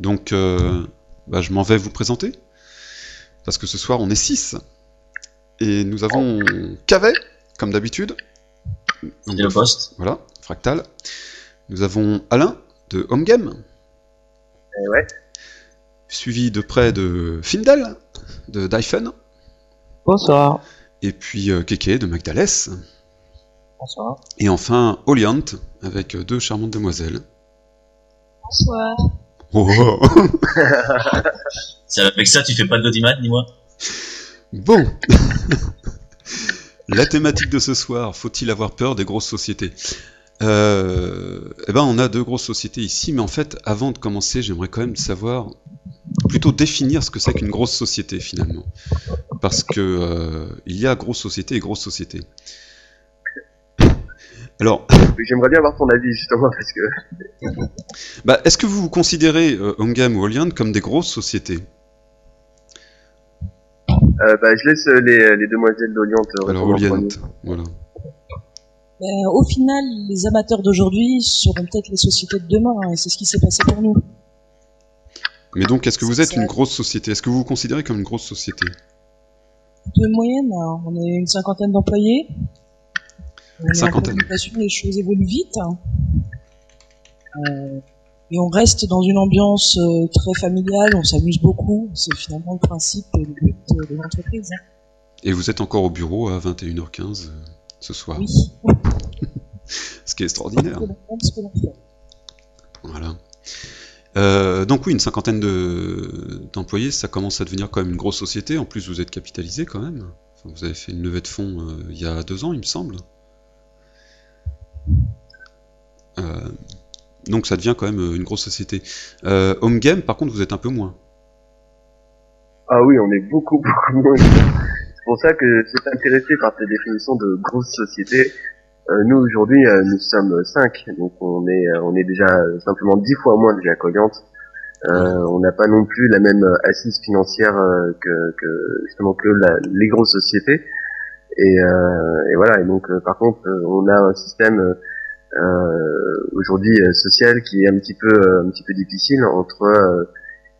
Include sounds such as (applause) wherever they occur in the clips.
Donc, euh, bah, je m'en vais vous présenter. Parce que ce soir, on est 6. Et nous avons Cavet, comme d'habitude. Donc, le poste. Voilà, Fractal. Nous avons Alain, de Home Game. Eh ouais. Suivi de près de Findel, de Dyphon. Bonsoir. Et puis euh, Keke, de Magdales. Bonsoir. Et enfin, Oliant, avec deux charmantes demoiselles. Bonsoir. (laughs) Oh, avec ça, tu fais pas de l'audimat, ni moi Bon. (laughs) La thématique de ce soir, faut-il avoir peur des grosses sociétés? Euh, Eh ben, on a deux grosses sociétés ici, mais en fait, avant de commencer, j'aimerais quand même savoir, plutôt définir ce que c'est qu'une grosse société finalement, parce que euh, il y a grosse société et grosse société. Alors, J'aimerais bien avoir ton avis justement parce que (laughs) bah, est-ce que vous vous considérez euh, Homegame ou Oliant comme des grosses sociétés? Euh, bah, je laisse euh, les, les demoiselles d'Orient euh, Alors, Oliant, voilà. Au final, les amateurs d'aujourd'hui seront peut-être les sociétés de demain, hein, et c'est ce qui s'est passé pour nous. Mais donc, est-ce que vous êtes ça. une grosse société? Est-ce que vous vous considérez comme une grosse société? De moyenne, hein, on est une cinquantaine d'employés. Cinquantaine. les choses évoluent vite. hein. Euh, et on reste dans une ambiance euh, très familiale, on s'amuse beaucoup. C'est finalement le principe et le but euh, de l'entreprise. hein. Et vous êtes encore au bureau à 21h15 euh, ce soir. Oui, (laughs) Ce qui est extraordinaire. Voilà. Euh, donc oui, une cinquantaine de- d'employés, ça commence à devenir quand même une grosse société. En plus, vous êtes capitalisé quand même. Enfin, vous avez fait une levée de fonds euh, il y a deux ans, il me semble. Euh, donc ça devient quand même euh, une grosse société. Euh, Home Game, par contre, vous êtes un peu moins. Ah oui, on est beaucoup (laughs) beaucoup moins. C'est pour ça que j'étais intéressé par ta définition de grosse société. Euh, nous aujourd'hui, euh, nous sommes cinq, donc on est euh, on est déjà euh, simplement dix fois moins déjà. Euh, on n'a pas non plus la même euh, assise financière euh, que, justement que les grosses sociétés. Et, euh, et voilà. Et donc, euh, par contre, euh, on a un système euh, aujourd'hui euh, social qui est un petit peu euh, un petit peu difficile entre euh,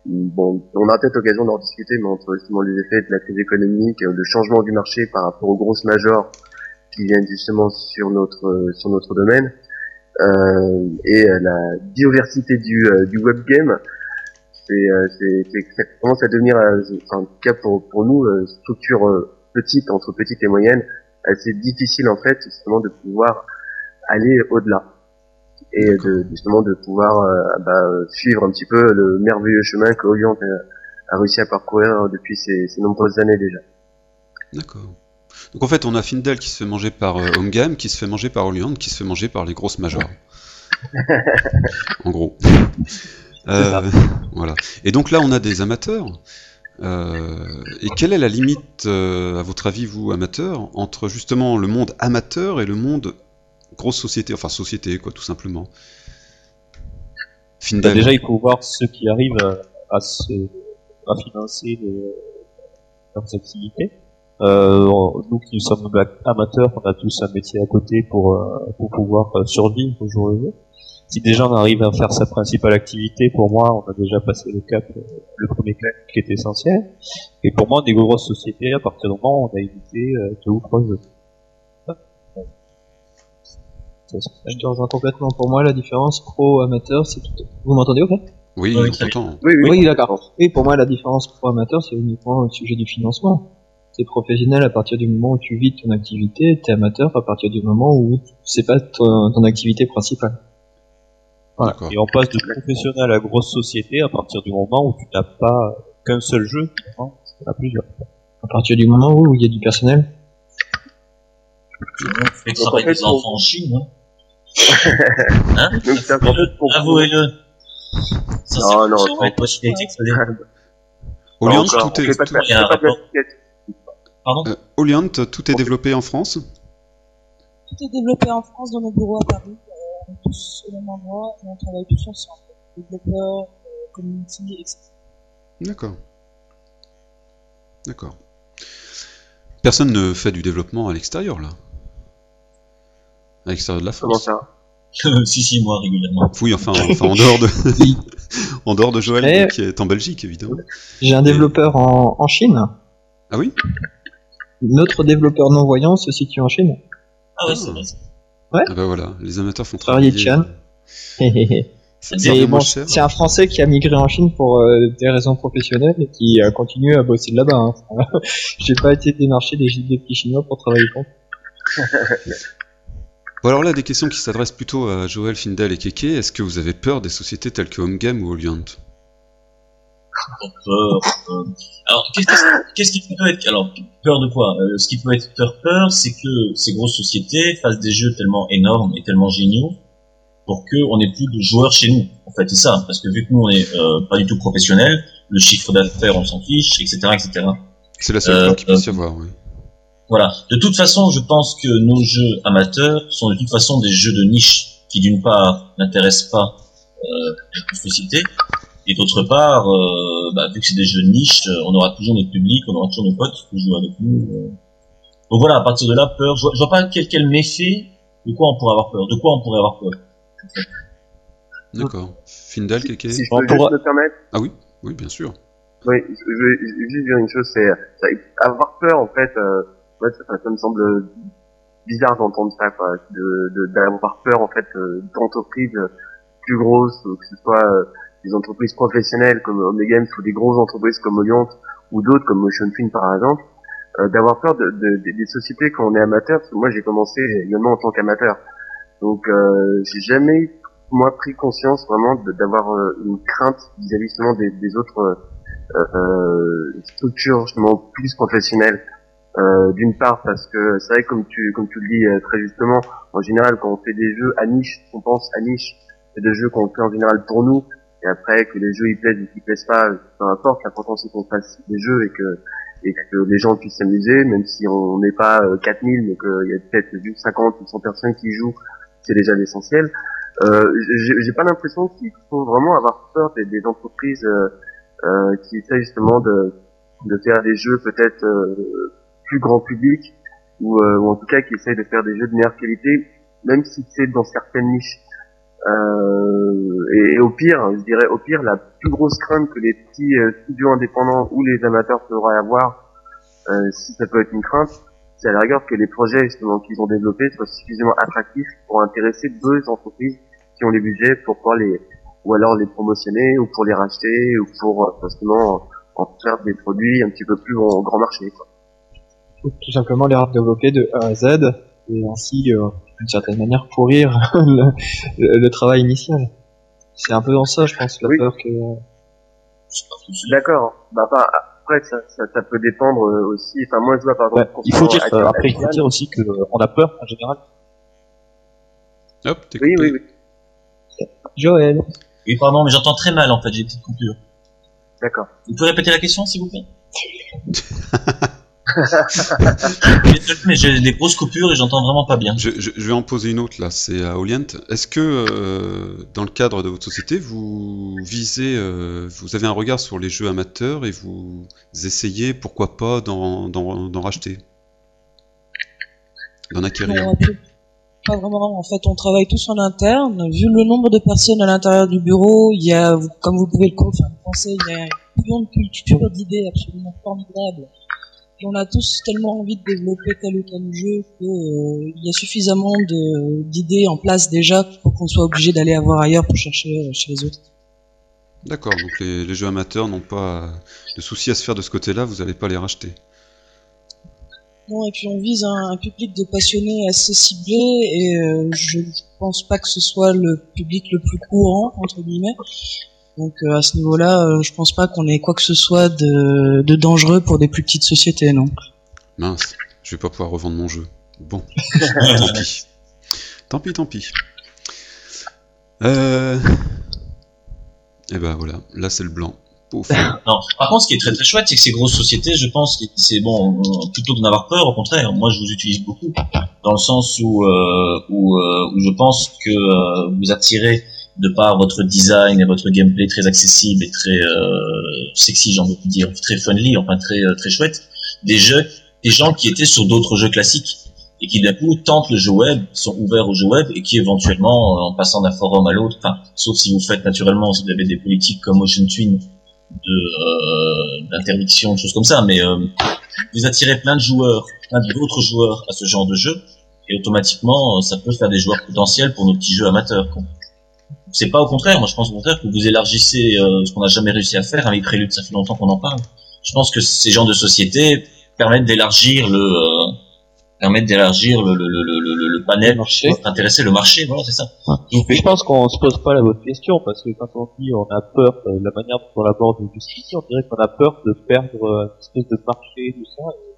bon, on a peut-être l'occasion d'en discuter, mais entre justement les effets de la crise économique, euh, le changement du marché par rapport aux grosses majors qui viennent justement sur notre euh, sur notre domaine, euh, et euh, la diversité du, euh, du web game, c'est euh, ça commence à devenir, euh, en tout cas pour pour nous, euh, structure euh, petite entre petite et moyenne, assez difficile en fait justement de pouvoir aller au-delà et de justement de pouvoir euh, bah, euh, suivre un petit peu le merveilleux chemin que Orient a, réussi à parcourir depuis ces, ces nombreuses années déjà. D'accord. Donc en fait, on a Findel qui se fait manger par euh, Home Game, qui se fait manger par Oliant, qui se fait manger par les grosses majors. (laughs) en gros. Euh, voilà. Et donc là, on a des amateurs. Euh, et quelle est la limite, euh, à votre avis, vous, amateurs, entre justement le monde amateur et le monde grosse société, enfin société, quoi, tout simplement Bah, déjà, il faut voir ceux qui arrivent à, à se, à financer le- leurs activités. Euh, nous qui sommes amateurs, on a tous un métier à côté pour, euh, pour pouvoir euh, survivre au jour le jour. Si déjà on arrive à faire sa principale activité, pour moi, on a déjà passé le cap, euh, le premier cap qui est essentiel. Et pour moi, des grosses sociétés, à partir du moment où on a évité euh, deux ou trois jeux. Ça, Je te rejoins complètement. Pour moi, la différence pro-amateur, c'est tout. Vous m'entendez ok Oui, Oui. Oui, oui. Oui, d'accord. Oui, pour moi, la différence pro-amateur, c'est uniquement le sujet du financement. T'es professionnel à partir du moment où tu vis ton activité, t'es amateur à partir du moment où c'est pas ton, ton activité principale. D'accord. Et on passe de professionnel à grosse société à partir du moment où tu n'as pas qu'un seul jeu, hein, à plusieurs. À partir du moment où il y a du personnel. Travailler fait, des enfants en Chine, hein. Hein Donc, c'est Avouez-le. Ça, Non, non, ça va être pas cinétique, ça veut dire. Oliant, tout est. Pardon euh, Oliant, tout est développé en France Tout est développé en France dans nos bureaux à Paris. Euh, on est tous au même endroit et on travaille tous ensemble. Développeurs, euh, community, etc. D'accord. D'accord. Personne ne fait du développement à l'extérieur, là À l'extérieur de la Comment France ça? (laughs) Si, si, moi, régulièrement. Oui, enfin, enfin en dehors de, (laughs) (laughs) en dehors de Joël, Eh. qui est en Belgique, évidemment. J'ai un développeur en, en Chine. Ah oui? Notre développeur non-voyant se situe en Chine. Ah ouais, c'est vrai. Ah bah voilà, les amateurs font Travailler travailler. Bon, c'est un Français qui a migré en Chine pour euh, des raisons professionnelles et qui euh, continue à bosser de là-bas. hein. J'ai pas été démarché des, des petits chinois pour travailler contre. Bon alors là, des questions qui s'adressent plutôt à Joël, Findel et Keke. Est-ce que vous avez peur des sociétés telles que Home Game ou Oliant peur. euh, Alors, qu'est-ce qui peut être Alors, peur de quoi? Euh, Ce qui peut être peur, peur, c'est que ces grosses sociétés fassent des jeux tellement énormes et tellement géniaux pour qu'on ait plus de joueurs chez nous. En fait, c'est ça. Parce que vu que nous, on est euh, pas du tout professionnels, le chiffre d'affaires, on s'en fiche, etc., etc. C'est la seule Euh, peur qu'il puisse y euh, avoir, oui. Voilà. De toute façon, je pense que nos jeux amateurs sont de toute façon des jeux de niche qui, d'une part, n'intéressent pas euh, les sociétés, et d'autre part, euh, bah, vu que c'est des jeux de niche, euh, on aura toujours notre public, on aura toujours nos potes qui jouent avec nous. euh. Donc voilà, à partir de là, peur. Je vois, je vois pas quel, quel méfait. De quoi on pourrait avoir peur De quoi on pourrait avoir peur D'accord. Findel, Keke Si je peux juste me permettre, Ah oui Oui, bien sûr. oui, je je veux juste dire une chose, c'est c'est avoir peur en fait. Euh, ouais, ça, ça me semble bizarre d'entendre ça, quoi, de d'avoir peur en fait euh, d'entreprises plus grosses, que ce soit euh, des entreprises professionnelles comme Omega Games ou des grosses entreprises comme Orion ou d'autres comme Motion Film par exemple, euh, d'avoir peur de, de- de- des sociétés quand on est amateur. Parce que moi j'ai commencé également en tant qu'amateur, donc euh, j'ai jamais moi pris conscience vraiment d'avoir une crainte vis-à-vis justement des, des autres structures justement plus professionnelles. Euh, D'une part parce que c'est vrai comme tu comme tu le dis euh, très justement, en général quand on fait des jeux à niche, on pense à niche, c'est des jeux qu'on fait en général pour nous. Et après que les jeux ils plaisent ou qu'ils plaisent pas, peu importe, l'important c'est qu'on fasse des jeux et que et que les gens puissent s'amuser, même si on n'est pas euh, 4000, mais qu'il y a peut-être juste 50 ou 100 personnes qui jouent, c'est déjà l'essentiel. Euh, j'ai pas l'impression qu'il faut vraiment avoir peur des, des entreprises euh, euh, qui essaient justement de, de faire des jeux peut-être euh, plus grand public ou, euh, ou en tout cas qui essayent de faire des jeux de meilleure qualité, même si c'est dans certaines niches. Euh, et, au pire, je dirais au pire, la plus grosse crainte que les petits euh, studios indépendants ou les amateurs pourraient avoir, si ça peut être une crainte, c'est à la rigueur que les projets justement qu'ils ont développés soient suffisamment attractifs pour intéresser deux entreprises qui ont les budgets pour pouvoir les ou alors les promotionner ou pour les racheter ou pour justement en faire des produits un petit peu plus en grand marché. Quoi. Tout simplement les développer de A à Z et ainsi, euh, d'une certaine manière, pourrir (laughs) le, le- le travail initial. C'est un peu dans ça, je pense, la Oui. peur que... Suite. D'accord. Bah pas après ça, ça, ça peut dépendre euh, aussi. Enfin moi je vois par exemple. Ouais, il faut dire, euh, après, il faut dire aussi qu'on a peur en général. Hop, t'es Oui coupé. oui oui. Joël, Oui, pardon, mais j'entends très mal en fait, j'ai des petites coupures. D'accord. Vous pouvez répéter la question, s'il vous plaît? (laughs) (laughs) mais j'ai des grosses coupures et j'entends vraiment pas bien. Je, je- je vais en poser une autre là, c'est à Orient. Est-ce que euh, dans le cadre de votre société, vous visez, euh, vous avez un regard sur les jeux amateurs et vous essayez, pourquoi pas, d'en racheter? D'en acquérir Non, pas- vraiment. En fait, on travaille tous en interne. Vu le nombre de personnes à l'intérieur du bureau, il y a, comme vous pouvez le penser, il y a une culture d'idées absolument formidable. Et on a tous tellement envie de développer tel ou tel jeu que euh, y a suffisamment d'idées en place déjà pour qu'on soit obligé d'aller avoir ailleurs pour chercher euh, chez les autres. D'accord, donc les, les jeux amateurs n'ont pas de soucis à se faire de ce côté-là, vous n'allez pas les racheter. Non, et puis on vise un, un public de passionnés assez ciblé et euh, je pense pas que ce soit le public le plus courant entre guillemets. Donc euh, à ce niveau-là, euh, je pense pas qu'on ait quoi que ce soit de, de dangereux pour des plus petites sociétés, non. Mince, je vais pas pouvoir revendre mon jeu. Bon, (laughs) tant pis. Tant pis, tant pis. Euh... Et ben voilà, là c'est le blanc. Pouf. (laughs) Non. Par contre, ce qui est très très chouette, c'est que ces grosses sociétés, je pense que c'est bon, on- plutôt d'en avoir peur, au contraire. Moi, je vous utilise beaucoup, dans le sens où euh, où, euh, où je pense que euh, vous attirez de par votre design et votre gameplay très accessible et très euh, sexy, j'ai envie de dire, très friendly, enfin très euh, très chouette, des jeux, des gens qui étaient sur d'autres jeux classiques et qui d'un coup tentent le jeu web, sont ouverts au jeu web et qui éventuellement, euh, en passant d'un forum à l'autre, sauf si vous faites naturellement, si vous avez des politiques comme Ocean Twin de euh, d'interdiction, de choses comme ça, mais euh, vous attirez plein de joueurs, plein d'autres joueurs à ce genre de jeu, et automatiquement, ça peut faire des joueurs potentiels pour nos petits jeux amateurs. C'est pas au contraire, moi je pense au contraire que vous élargissez euh, ce qu'on n'a jamais réussi à faire, avec Prélude, ça fait longtemps qu'on en parle. Je pense que ces genres de sociétés permettent d'élargir le euh, permettent d'élargir le, le, le, le, le, le panel marché. intéresser le marché, voilà, c'est ça. Je pense qu'on se pose pas la bonne question parce que quand on dit on a peur de la manière dont on aborde justice, on dirait qu'on a peur de perdre euh, une espèce de marché tout ça. Et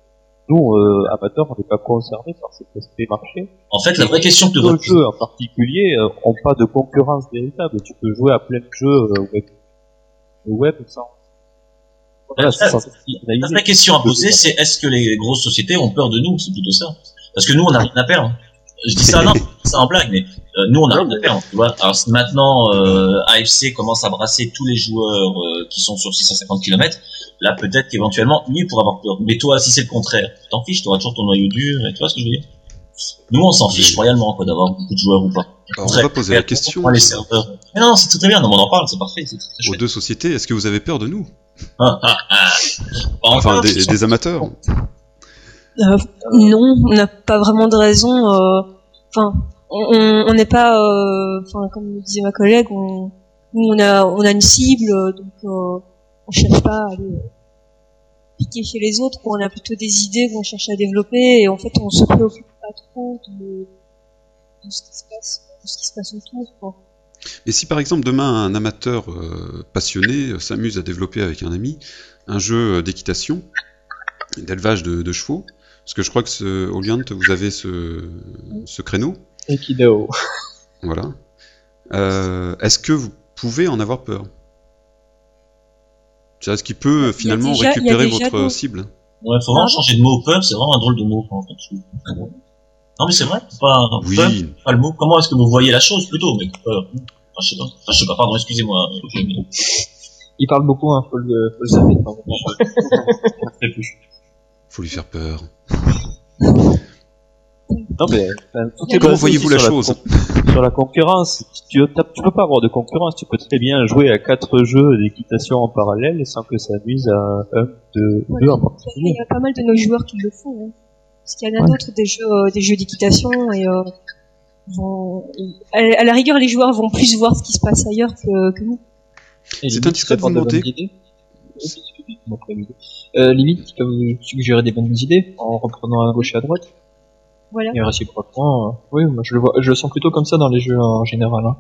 nous, euh, amateurs, on n'est pas concernés par cet aspect marché. En fait, la vraie question que devrait jeux en particulier euh, ont pas de concurrence véritable. Tu peux jouer à plein de jeux euh, web, web sans. Voilà, sans La vraie question à poser, c'est est-ce que les grosses sociétés ont peur de nous? C'est plutôt ça. Parce que nous, on n'a rien à perdre. Je dis ça, non, (laughs) ça en blague, mais euh, nous, on n'a rien à perdre. Tu vois Alors si maintenant, euh, AFC commence à brasser tous les joueurs euh, qui sont sur 650 km. Là, peut-être qu'éventuellement, lui pourra avoir peur. Mais toi, si c'est le contraire, tu t'en fiches, tu auras toujours ton noyau dur, et tu vois ce que je veux dire? Nous, on s'en fiche royalement, quoi, d'avoir beaucoup de joueurs ou pas. Alors, on va poser la question les serveurs. Mais non, c'est très bien, non, on en parle, c'est parfait, c'est très aux deux sociétés. Est-ce que vous avez peur de nous? (laughs) Ah, ah, ah. Enfin, Encore, des, amateurs. Euh, non, on n'a pas vraiment de raison. Enfin, on n'est pas, euh, enfin, comme le disait ma collègue, on, on a, on a une cible, donc euh, on cherche pas à aller piquer chez les autres. On a plutôt des idées qu'on cherche à développer, et en fait, on se préoccupe pas trop de, de ce qui se passe, de ce qui se passe autour. Quoi. Et si par exemple demain un amateur euh, passionné euh, s'amuse à développer avec un ami un jeu d'équitation, d'élevage de, de chevaux, parce que je crois que ce, Oliant, vous avez ce, ce créneau, Equidao. voilà. Euh, Est-ce que vous pouvez en avoir peur? Est-ce qu'il peut finalement déjà- récupérer votre cible? Ouais, faut vraiment changer de mot. Peur, c'est vraiment un drôle de mot. En fait. Non, mais c'est vrai. Pas, Oui, peur, pas le mot. Comment est-ce que vous voyez la chose plutôt? Mais peur. Enfin, je sais pas. Enfin, je sais pas. Pardon, excusez-moi. Il parle beaucoup, hein, faut le, faut le savoir. (laughs) faut lui faire peur. Non mais enfin, tout est Comment voyez-vous la sur chose con- Sur la concurrence. Tu, tu peux pas avoir de concurrence. Tu peux très bien jouer à quatre jeux d'équitation en parallèle sans que ça nuise à un, deux, Ouais. deux en Il particulier. y a pas mal de nos joueurs qui le font. Hein. Parce qu'il y en a d'autres des jeux, euh, des jeux d'équitation et euh, vont, à, à la rigueur, les joueurs vont plus voir ce qui se passe ailleurs que, que nous. C'est limite, indiscret de vous demander. Euh, limite, tu peux suggérer des bonnes idées en reprenant à gauche et à droite? Voilà. Et réciproquement, euh, oui, moi je le vois, je le sens plutôt comme ça dans les jeux en général. hein.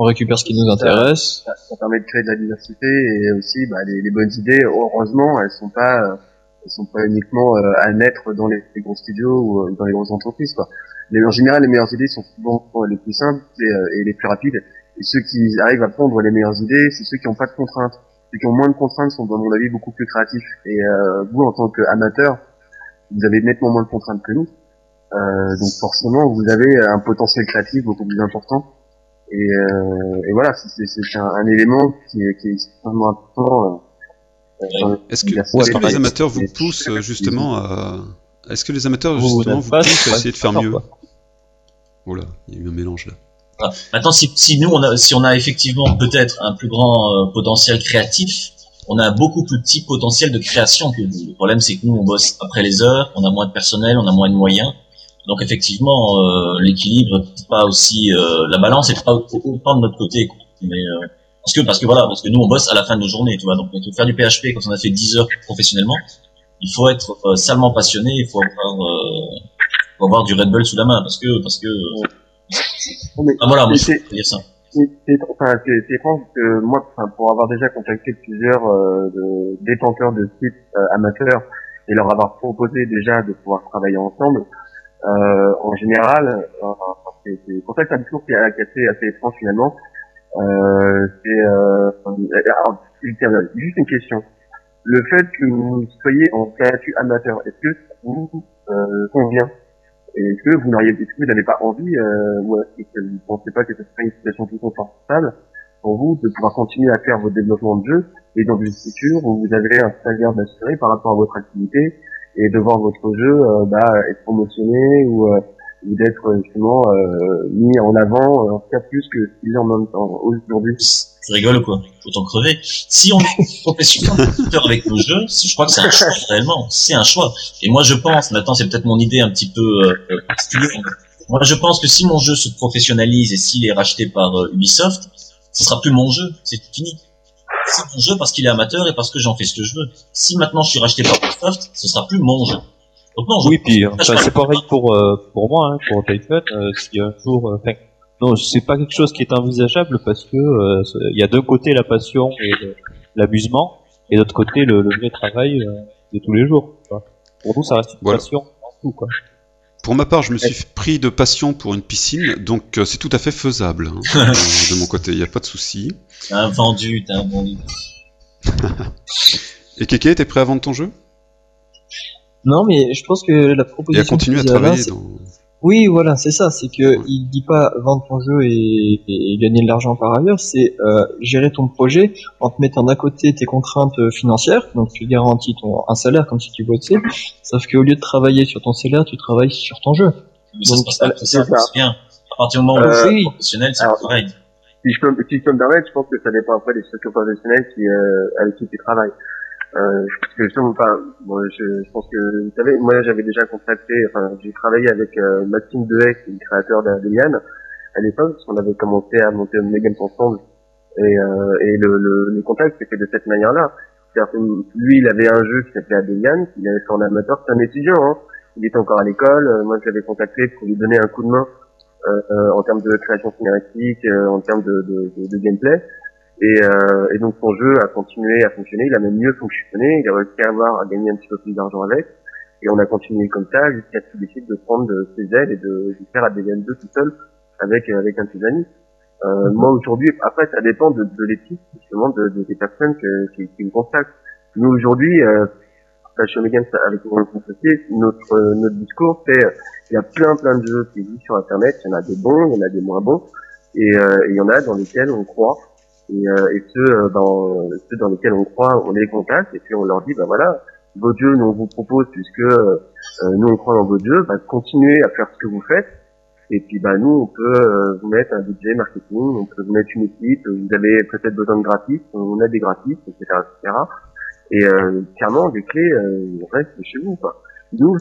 On récupère ce qui nous intéresse. ça, ça permet de créer de la diversité et aussi bah, les, les bonnes idées heureusement elles sont pas euh, elles sont pas uniquement euh, à naître dans les, les gros studios ou euh, dans les grosses entreprises quoi mais en général les meilleures idées sont souvent les plus simples et, euh, et les plus rapides et ceux qui arrivent à prendre les meilleures idées c'est ceux qui n'ont pas de contraintes ceux qui ont moins de contraintes sont à mon avis beaucoup plus créatifs et euh, vous en tant qu'amateur vous avez nettement moins de contraintes que nous euh, donc forcément vous avez un potentiel créatif beaucoup plus important et, euh, et voilà, c'est- c'est c'est un, un élément qui est, qui est extrêmement important. euh, Est-ce que, est-ce que les amateurs vous poussent euh, justement à... Est-ce que les amateurs Vous justement vous pas poussent à essayer de faire mieux. Voilà, il y a eu un mélange là. Maintenant, si, si nous, on a, si on a effectivement peut-être un plus grand euh, potentiel créatif, on a un beaucoup plus petit potentiel de création que vous. Le problème, c'est que nous, on bosse après les heures, on a moins de personnel, on a moins de moyens. Donc effectivement, euh, l'équilibre, pas aussi euh, la balance, est pas au- autant de notre côté. quoi. Mais euh, parce que parce que voilà, parce que nous, on bosse à la fin de nos journées, tu vois. Donc faire du PHP quand on a fait 10 heures professionnellement, il faut être euh, salement passionné, il faut avoir, euh, faut avoir du Red Bull sous la main, parce que parce que mais ah voilà, moi, c'est- je peux dire ça. c'est c'est- enfin, étrange que moi, enfin, pour avoir déjà contacté plusieurs euh, de, détenteurs de sites euh, amateurs et leur avoir proposé déjà de pouvoir travailler ensemble, euh, en général, euh, c'est pour ça que c'est un discours qui est assez, assez étrange finalement. Euh, c'est juste une question. Le fait que vous soyez en statut amateur, est-ce que ça vous convient? Est-ce que vous n'auriez, vous n'avez pas envie, ou est-ce que vous ne pensez pas que ce serait une situation plus confortable pour vous de pouvoir continuer à faire vos développements de jeu et dans une structure où vous avez un salaire d'assuré par rapport à votre activité et de voir votre jeu euh, bah, être promotionné ou, euh, ou d'être euh, justement euh, mis en avant, en tout cas plus que ce qu'il est en même temps aujourd'hui. Tu rigoles quoi? Autant crever. Si on est (laughs) professionnel avec nos jeux, je crois que c'est un choix réellement. C'est un choix. Et moi je pense, maintenant c'est peut-être mon idée un petit peu euh. Moi je pense que si mon jeu se professionnalise et s'il est racheté par euh, Ubisoft, ce sera plus mon jeu. C'est fini. C'est mon jeu parce qu'il est amateur et parce que j'en fais ce que je veux. Si maintenant je suis racheté par Ubisoft, ce sera plus mon jeu. Donc non, je- Oui, puis enfin, c'est pareil pour euh, pour moi, hein, pour Titan. Euh, si un jour, euh, enfin, non, c'est pas quelque chose qui est envisageable parce que euh, il y a d'un côté la passion et l'amusement, et d'autre côté le, le vrai travail euh, de tous les jours. quoi. Pour nous, ça reste une Voilà. passion en tout, quoi. Pour ma part, je me suis pris de passion pour une piscine, donc euh, c'est tout à fait faisable hein, (laughs) euh, de mon côté, il n'y a pas de souci. T'as un vendu, t'as un vendu. (laughs) Et Keke, t'es prêt à vendre ton jeu? Non, mais je pense que la Et proposition. à continuer à travailler dans... Oui, voilà, c'est ça. C'est que il dit pas vendre ton jeu et, et gagner de l'argent par ailleurs. C'est euh, gérer ton projet en te mettant d'un côté tes contraintes financières, donc tu garantis ton un salaire comme si tu bossais. Sauf qu'au lieu de travailler sur ton salaire, tu travailles sur ton jeu. Mais ça Donc, ça, c'est ça. c'est bien. À partir du moment où Euh, c'est oui. professionnel, c'est pareil. si je peux, si je peux me permettre, je pense que ça dépend après des structures professionnelles qui, euh, avec qui tu travailles. Euh, justement, enfin, moi, je, je pense que, vous savez, moi j'avais déjà contacté, enfin, j'ai travaillé avec euh, Maxime Dehaye, qui est le créateur d'Alien, à l'époque, parce qu'on avait commencé à monter une Games ensemble, et, euh, et le, le, le contact de cette manière-là. C'est-à-dire que lui, il avait un jeu qui s'appelait Adelian, qu'il avait fait en amateur, c'est un étudiant, hein. il était encore à l'école, euh, moi je l'avais contacté pour lui donner un coup de main euh, euh, en termes de création scénaristique, euh, en termes de, de, de, de gameplay. Et, euh, et donc son jeu a continué à fonctionner, il a même mieux fonctionné, il a réussi à avoir à gagner un petit peu plus d'argent avec. Et on a continué comme ça jusqu'à ce qu'il décide de prendre de ses ailes et de, de faire ADN 2 tout seul avec avec un de ses amis. Euh, moi aujourd'hui, après ça dépend de, de l'éthique justement de, de- des personnes que, qui, qui me contactent. Nous aujourd'hui, euh, à chez Megan, avec mon associé, notre euh, notre discours c'est euh, il y a plein plein de jeux qui existent sur internet, il y en a des bons, il y en a des moins bons, et euh, et il y en a dans lesquels on croit et, euh, et ceux euh, dans ceux dans lesquels on croit, on les contacte et puis on leur dit bah voilà, vos dieux nous on vous propose puisque euh, nous on croit dans vos dieux, bah continuez à faire ce que vous faites et puis bah nous on peut euh, vous mettre un budget marketing, on peut vous mettre une équipe, vous avez peut-être besoin de graphistes, on a des graphistes, etc. etc. Et euh, clairement des clés euh, restent chez vous quoi. Nous,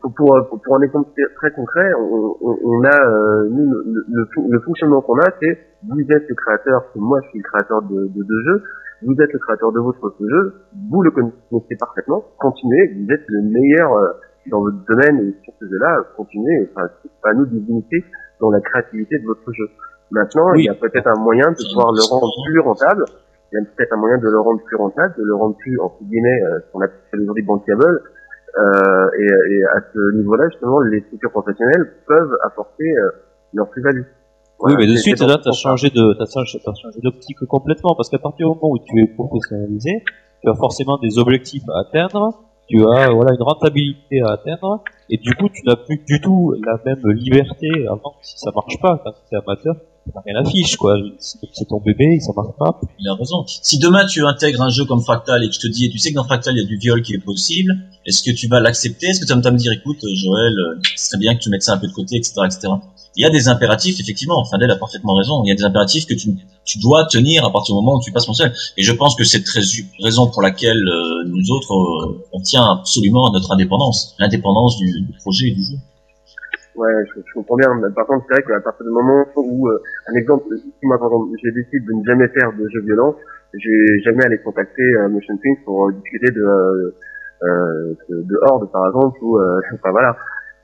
pour, pour, pour un exemple très concret, on, on, on a euh, nous le, le, le fon- le fonctionnement qu'on a, c'est vous êtes le créateur, moi je suis le créateur de, de deux jeux, vous êtes le créateur de votre jeu, vous le connaissez parfaitement, continuez, vous êtes le meilleur euh, dans votre domaine et sur ce jeu-là, continuez, enfin, c'est pas à nous de vous limiter dans la créativité de votre jeu. Maintenant, Oui. il y a peut-être un moyen de pouvoir le rendre plus rentable, il y a peut-être un moyen de le rendre plus rentable, de le rendre plus, entre guillemets, euh, ce qu'on appelle aujourd'hui bankable, euh, et, et à ce niveau-là, justement, les structures professionnelles peuvent apporter euh, leur plus-value. Oui, mais de c'est- suite, c'est là, ce sens-là. changé de, t'as changé, t'as changé d'optique complètement, parce qu'à partir du moment où tu es professionnalisé, tu as forcément des objectifs à atteindre, tu as, voilà, une rentabilité à atteindre, et du coup, tu n'as plus du tout la même liberté avant, si ça marche pas, quand tu es amateur, rien à quoi. C'est ton bébé, ça marche pas. Il a raison. Si demain tu intègres un jeu comme Fractal et que je te dis, tu sais que dans Fractal il y a du viol qui est possible, est-ce que tu vas l'accepter? Est-ce que tu vas me dire, écoute, Joël, euh, ce serait bien que tu mettes ça un peu de côté, etc., etc. Il y a des impératifs, effectivement. Fadel a parfaitement raison. Il y a des impératifs que tu, tu dois tenir à partir du moment où tu passes mon seul. Et je pense que c'est raison pour laquelle euh, nous autres, euh, on tient absolument à notre indépendance, l'indépendance du, du projet et du jeu. Ouais, je, je comprends bien. Mais par contre, c'est vrai qu'à partir du moment où, euh, un exemple, si moi, par exemple, j'ai décidé de ne jamais faire de jeux violents, j'ai jamais allé contacter euh, Motion Pink pour euh, discuter de, euh, euh, de, de Horde, par exemple, ou, euh, (laughs) enfin voilà.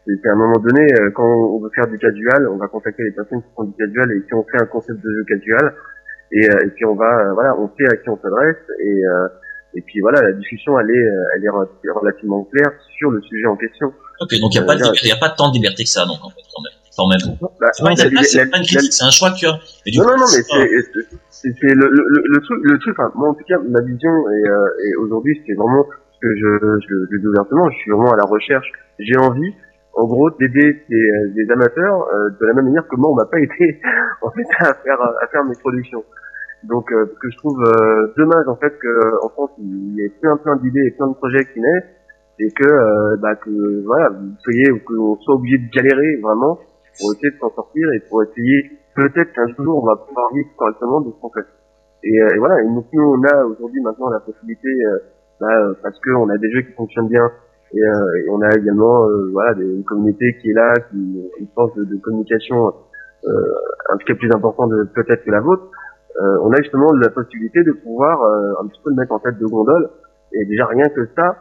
C'est à un moment donné, quand on veut faire du casual, on va contacter les personnes qui font du casual et si on fait un concept de jeu casual, et, et puis on va, voilà, on sait à qui on s'adresse, et, et puis voilà, la discussion, elle est, elle est re- relativement claire sur le sujet en question. Ok, donc il n'y a, Euh, y a pas tant de liberté que ça, donc, en fait, quand même. Quand même. Bah, C'est pas une, la- pas une la- critique, c'est un choix que tu as. Et du non, coup, non, non, mais c'est le, le, le, le truc, le truc, enfin, moi, en tout cas, ma vision, et, euh, et aujourd'hui, c'est vraiment ce que je, je, dis ouvertement, je suis vraiment à la recherche, j'ai envie, en gros, d'aider des, des amateurs, euh, de la même manière que moi, on m'a pas aidé, (laughs) en fait, à faire, à faire mes productions. Donc, euh, ce que je trouve euh, dommage, en fait, que en France, il y ait plein, plein d'idées et plein de projets qui naissent, et que euh, bah que voilà vous soyez qu'on soit obligé de galérer vraiment pour essayer de s'en sortir et pour essayer peut-être qu'un jour on va pouvoir vivre correctement de ce qu'on fait. Et, euh, et voilà, et nous, nous, on a aujourd'hui maintenant la possibilité, euh, bah, euh, parce qu'on a des jeux qui fonctionnent bien, et, euh, et on a également voilà des, une communauté qui est là, qui une force de, de communication un petit peu plus important de peut-être que la vôtre. On a justement la possibilité de pouvoir un petit peu le mettre en tête de gondole. Et déjà rien que ça,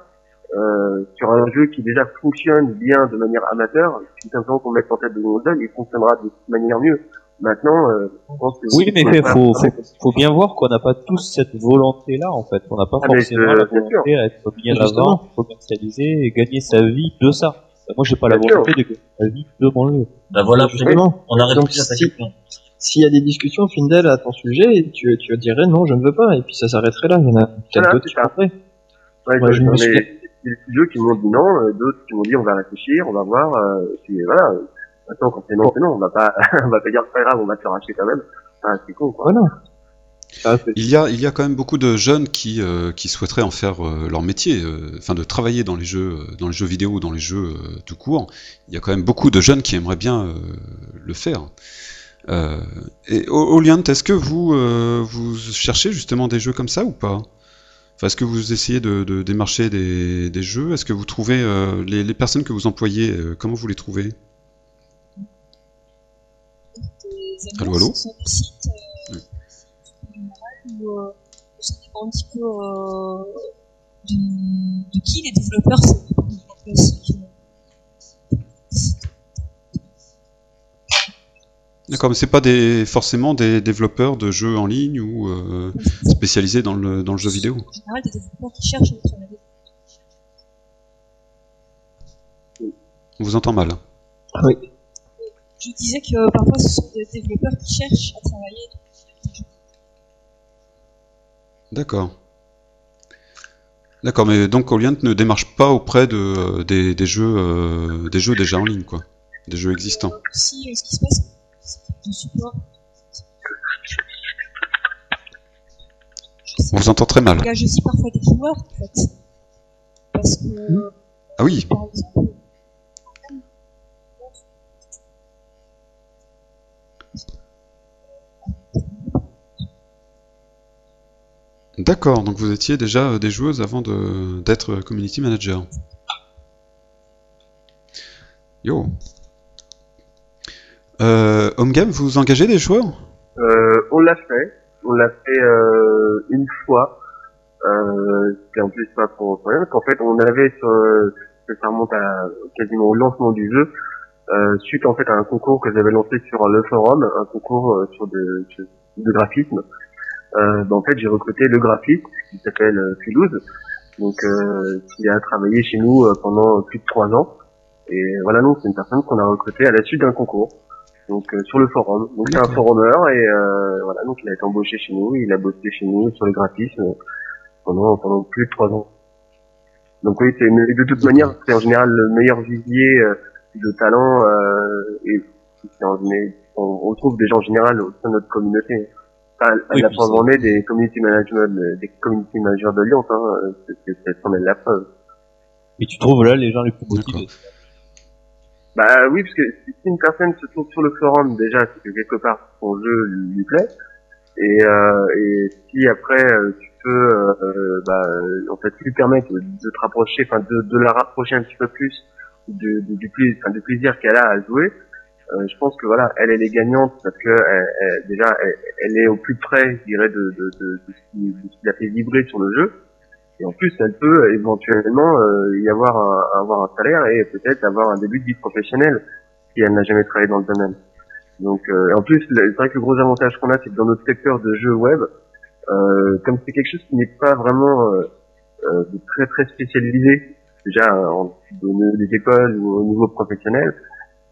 euh, sur un jeu qui déjà fonctionne bien de manière amateur, tout simplement qu'on mette en tête de gondole, il fonctionnera de manière mieux. Maintenant, euh, je pense que Oui, mais il faut, faut, faut bien voir qu'on n'a pas tous cette volonté-là, en fait. On n'a pas Ah, forcément la bien volonté à être bien Justement. avant, commercialiser et gagner sa vie de ça. Moi, j'ai pas la Bien sûr. volonté de gagner sa vie de mon jeu. Bah voilà, Justement. on a Donc, répondu à ta question. S'il y a des discussions, Findel, à ton sujet, tu, tu dirais non, je ne veux pas, et puis ça s'arrêterait là. Il y en a peut-être Voilà, d'autres qui. Ouais, Moi, je me suis- des studios qui m'ont dit non, euh, d'autres qui m'ont dit on va réfléchir, on va voir, euh, et puis voilà. Maintenant, quand c'est non, c'est non, on va pas, (laughs) on va pas dire c'est pas grave, on va te faire acheter quand même. Enfin, c'est con, quoi. Voilà. Ça, c'est- Il y a, il y a quand même beaucoup de jeunes qui, euh, qui souhaiteraient en faire euh, leur métier, euh, enfin de travailler dans les jeux, euh, dans les jeux vidéo ou dans les jeux euh, tout court. Il y a quand même beaucoup de jeunes qui aimeraient bien euh, le faire. Euh, et Oliant, est-ce que vous, euh, vous cherchez justement des jeux comme ça ou pas? Enfin, Est-ce que vous essayez de, de démarcher des, des jeux? Est-ce que vous trouvez euh, les, les personnes que vous employez, euh, comment vous les trouvez? Allô, allô? Dépend un petit peu de, qui les développeurs sont classiques. D'accord, mais c'est pas des, forcément des développeurs de jeux en ligne ou euh, spécialisés dans le, dans le jeu vidéo? En général, des développeurs qui cherchent à travailler. On vous entend mal. Je disais que parfois ce sont des développeurs qui cherchent à travailler. D'accord. D'accord, mais donc Oliant ne démarche pas auprès de, euh, des, des jeux, euh, des jeux déjà en ligne, quoi. Des jeux existants. Si euh, ce qui se passe, support. On vous entend très mal. engage aussi parfois des joueurs, en fait. Parce que, Ah oui, par exemple, d'accord, donc vous étiez déjà euh, des joueuses avant de- d'être community manager. Yo. Euh, Home Game, vous engagez des joueurs? Euh, on l'a fait, on l'a fait euh, une fois. Euh, en plus pas pour rien, parce qu'en fait on avait sur, euh, ça remonte à quasiment au lancement du jeu, euh, suite en fait à un concours que j'avais lancé sur le forum, un concours euh, sur de, de graphisme. Euh, ben, en fait j'ai recruté le graphiste qui s'appelle euh, Toulouse, donc euh, qui a travaillé chez nous pendant plus de trois ans. Et voilà, donc c'est une personne qu'on a recrutée à la suite d'un concours donc euh, sur le forum. Donc c'est un forumeur et euh, voilà, donc il a été embauché chez nous, il a bossé chez nous sur le graphisme pendant pendant plus de trois ans. Donc oui, c'est de toute manière, c'est en général le meilleur vivier euh, de talent euh, et en- on on retrouve des gens en général au sein de notre communauté. À Oui, la c'est- en est des community euh, des community managers de Lyon, hein, euh, c'est la preuve. Et tu trouves là les gens les plus motivés. Bah oui, parce que si une personne se trouve sur le forum, déjà, c'est que quelque part son jeu lui plaît. Et, euh, et si après euh, tu peux, euh, bah, euh, en fait, lui permettre de te rapprocher, enfin de, de la rapprocher un petit peu plus du, du, du, pla- enfin, du plaisir qu'elle a à jouer, euh, je pense que voilà, elle, elle est gagnante parce que elle, elle- déjà, elle, est au plus près, je dirais, de, de, de, de ce, qui, de ce qui la fait vibrer sur le jeu. Et en plus, elle peut éventuellement euh, y avoir un, avoir un salaire et peut-être avoir un début de vie professionnelle si elle n'a jamais travaillé dans le domaine. Donc, euh, en plus, c'est vrai que le gros avantage qu'on a, c'est que dans notre secteur de jeux web, euh, comme c'est quelque chose qui n'est pas vraiment euh, euh, très très spécialisé, déjà euh, en, les écoles ou au niveau professionnel,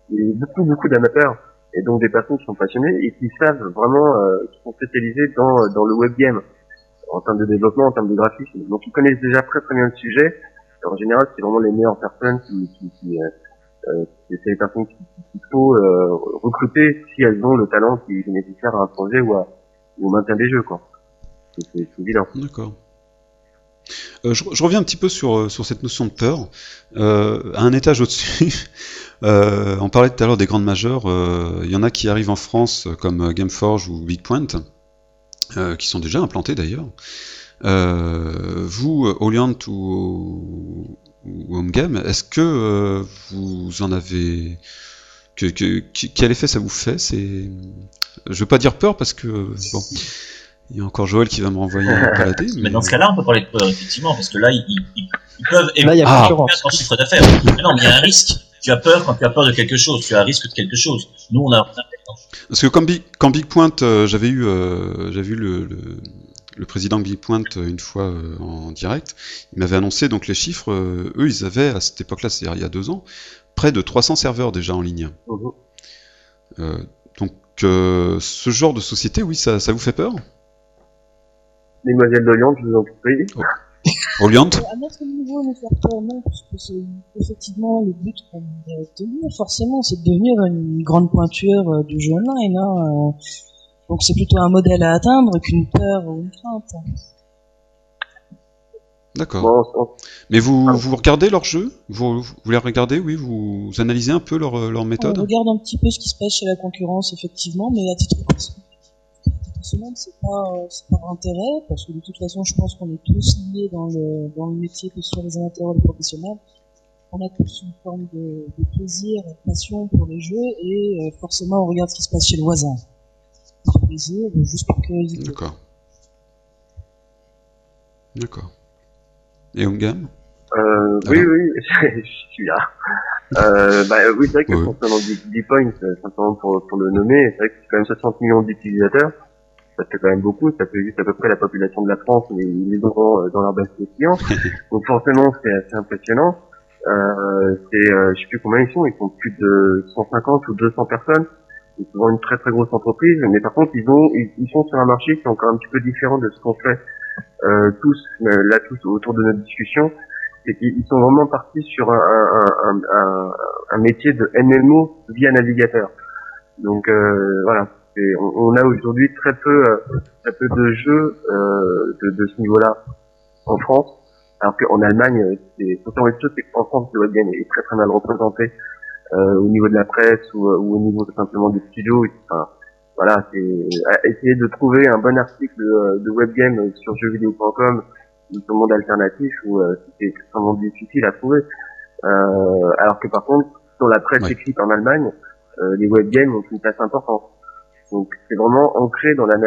il y a beaucoup beaucoup d'amateurs et donc des personnes qui sont passionnées et qui savent vraiment, qui sont spécialisés dans dans le web game en termes de développement, en termes de graphisme. Donc ils connaissent déjà très très bien le sujet. Et en général, c'est vraiment les meilleures personnes qui, euh, euh, c'est les personnes qu'il faut euh, recruter si elles ont le talent qui est nécessaire à un projet ou, à, au maintien des jeux, quoi. C'est- évident. D'accord. Euh, je, reviens un petit peu sur, sur cette notion de peur. Euh, à un étage au-dessus, (laughs) euh, on parlait tout à l'heure des grandes majeures. Il y en a qui arrivent en France, comme Gameforge ou BigPoint, euh, qui sont déjà implantés d'ailleurs. Euh, vous, Oliant ou, ou Homegame, est-ce que euh, vous en avez que, que- que- quel effet ça vous fait? C'est, je veux pas dire peur parce que bon, il y a encore Joël qui va me renvoyer balader. (laughs) Mais dans ce cas-là, on peut parler de peur, effectivement, parce que là, ils, ils- ils- peuvent Là, il y a Ah. leur chiffre d'affaires. Mais non, mais il y a un risque. Tu as peur quand tu as peur de quelque chose. Tu as un risque de quelque chose. Nous, on a, on a- Parce que quand Big, quand Big Point, euh, j'avais eu, euh, j'avais vu le, le, le président de Big Point euh, une fois euh, en direct, il m'avait annoncé donc les chiffres. euh, eux, ils avaient à cette époque-là, c'est-à-dire il y a deux ans, près de 300 serveurs déjà en ligne. Donc euh, ce genre de société, oui, ça, ça vous fait peur? Mesdemoiselles d'Orient, je vous en prie. Oliant À notre niveau, nous faire peur, non, parce que c'est effectivement le but qu'on doit tenir, forcément, c'est de devenir une grande pointure euh, du jeu online. Hein. euh. Donc c'est plutôt un modèle à atteindre qu'une peur ou une crainte. D'accord. On- Mais vous, vous regardez leurs jeux vous, vous les regardez, oui Vous analysez un peu leur, leur On méthode regarde un petit peu ce qui se passe chez la concurrence, effectivement, mais à titre personnel, personnel, c'est pas, euh, c'est par intérêt, parce que de toute façon, je pense qu'on est tous liés dans le, dans le métier, que ce soit les amateurs ou les professionnels. On a tous une forme de, de plaisir, de passion pour les jeux, et euh, forcément, on regarde ce qui se passe chez le voisin. Par plaisir, ou juste par curiosité. D'accord. D'accord. Et Homegame Euh, Ah oui, non. oui, (laughs) je suis là. Euh, bah, oui, c'est vrai que Ouais. concernant D-Point, simplement pour, pour le nommer, c'est vrai que c'est quand même 60 millions d'utilisateurs. Ça fait quand même beaucoup, ça fait juste à peu près la population de la France, mais ils les auront euh, dans leur base de clients. (laughs) Donc forcément, c'est assez impressionnant. Euh, c'est, euh, je sais plus combien ils sont, ils sont plus de 150 ou 200 personnes. C'est souvent une très très grosse entreprise, mais par contre, ils ont, ils, ils sont sur un marché qui est encore un petit peu différent de ce qu'on fait euh, tous, euh, là tous autour de notre discussion c'est qu'ils ils sont vraiment partis sur un, un, un, un, un métier de MMO via navigateur. Donc euh, voilà, Et on, on a aujourd'hui très peu euh, très peu de jeux euh, de, de ce niveau-là en France, alors qu'en Allemagne, euh, c'est pourtant une chose, c'est qu'en France le web game est très très mal représenté euh, au niveau de la presse ou, ou au niveau simplement des studios. Enfin, voilà, c'est essayer de trouver un bon article de web game sur jeuxvideo.com ou sur le monde alternatif où euh, c'était extrêmement difficile à trouver. Euh, alors que par contre, sur la presse Ouais. écrite en Allemagne, euh, les web games ont une place importante. Donc c'est vraiment ancré dans la,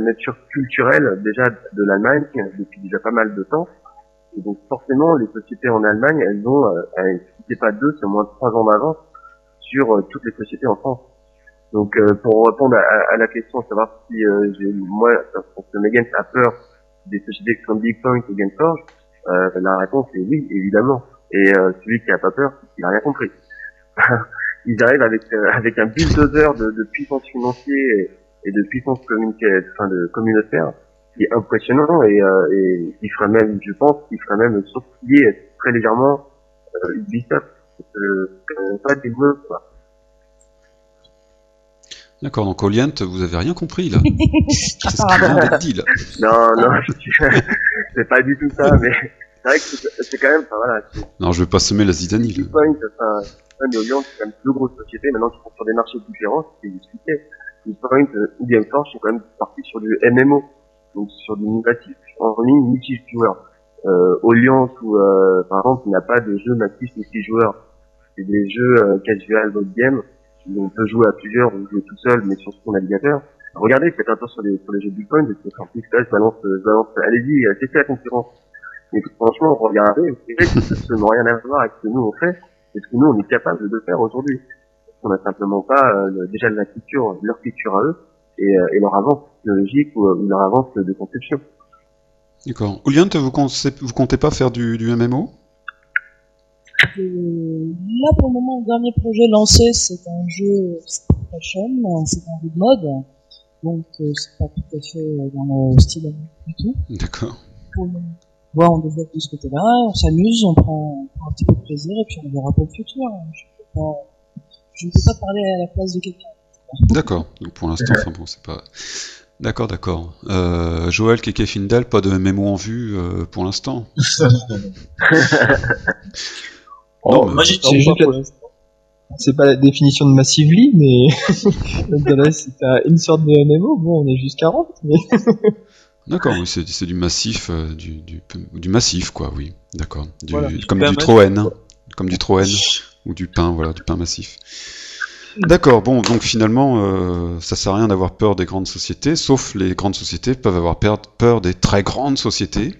nature culturelle déjà de l'Allemagne depuis déjà pas mal de temps. Et donc forcément, les sociétés en Allemagne, elles ont, euh, elles, si pas deux, c'est au moins trois ans d'avance sur euh, toutes les sociétés en France. Donc euh, pour répondre à, la question, savoir si euh, moi, parce que Megan a peur des sociétés comme Big Point ou Gameforge, euh, la réponse est oui, évidemment. Et celui qui a pas peur, il a rien compris. (laughs) Ils arrivent avec euh, avec un bulldozer de, de puissance financière et, et de puissance enfin, de communautaire qui est impressionnant et, euh, et qui ferait même, je pense, qui ferait même sourciller très légèrement euh, Ubisoft. Euh, pas des mots, quoi. D'accord, donc Oliant, vous avez rien compris là. (laughs) Qu'est-ce qui vient d'être dit là Non, non, (laughs) c'est pas du tout ça, mais c'est vrai que c'est c'est quand même, enfin, voilà, c'est Non, je veux pas semer la zidanie. Bitcoin, enfin, Bitcoin et c'est quand même deux grosses sociétés, maintenant qui sont sur des marchés différents, c'est expliqué. Bitcoin euh, ou Gameforge sont quand même partis sur du MMO, donc sur du natif en ligne multijoueur. Euh, Alliance ou, euh, par exemple, il n'y a pas de jeu natif multijoueur. C'est des jeux euh, casual mode game, où on peut jouer à plusieurs ou jouer tout seul, mais sur son navigateur. Regardez, faites attention sur les, sur les jeux Bitcoin, parce que là, je balance, je balance, allez-y, euh, testez la concurrence. Mais franchement, regardez, ça n'a rien à voir avec ce que nous on fait, et ce que nous on est capable de faire aujourd'hui. On n'a simplement pas euh, déjà la culture, leur culture à eux, et, euh, et leur avance technologique ou, euh, ou leur avance de conception. D'accord. Oliant, vous, comptez- vous comptez pas faire du, du MMO Euh, là, pour le moment, le dernier projet lancé, c'est un jeu Fashion, c'est un jeu de mode, donc euh, c'est pas tout à fait dans le style du tout. D'accord. Pour on développe de ce côté-là, on s'amuse, on prend, on prend un petit peu de plaisir, et puis on verra pour le futur. Je, peux pas, je ne peux pas parler à la place de quelqu'un. D'accord. Donc pour l'instant, enfin bon, c'est pas. D'accord, d'accord. Euh, Joël Keke Findel, pas de MMO en vue euh, pour l'instant. (laughs) Oh, mais- moi, j'ai- C'est C'est pas la définition de Massively, mais (laughs) t'as une sorte de MMO, bon, on est juste 40, mais (laughs) D'accord, oui, c'est c'est du massif, euh, du, du, du massif, quoi, oui. D'accord. Du- Voilà. Comme du hein. comme du Troen ou du pain, voilà, du pain massif. D'accord, bon, donc finalement, euh, ça sert à rien d'avoir peur des grandes sociétés, sauf les grandes sociétés peuvent avoir peur, des très grandes sociétés.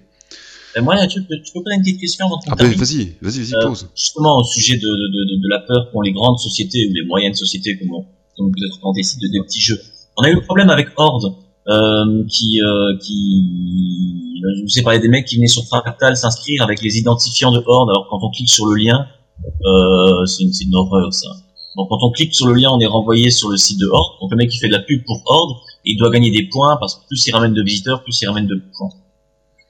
Et moi, tu peux, tu peux poser une petite question avant qu'on Ah ben vas-y, vas-y, vas-y, Euh, pose. justement au sujet de, de, de, de la peur qu'ont les grandes sociétés ou les moyennes sociétés comme on, comme peut-être on décide de des petits jeux. On a eu le problème avec Horde euh, qui euh, qui je vous ai parlé des mecs qui venaient sur Fractal s'inscrire avec les identifiants de Horde alors quand on clique sur le lien euh, c'est une, une horreur ça. Donc quand on clique sur le lien on est renvoyé sur le site de Horde donc le mec qui fait de la pub pour Horde et il doit gagner des points parce que plus il ramène de visiteurs plus il ramène de points.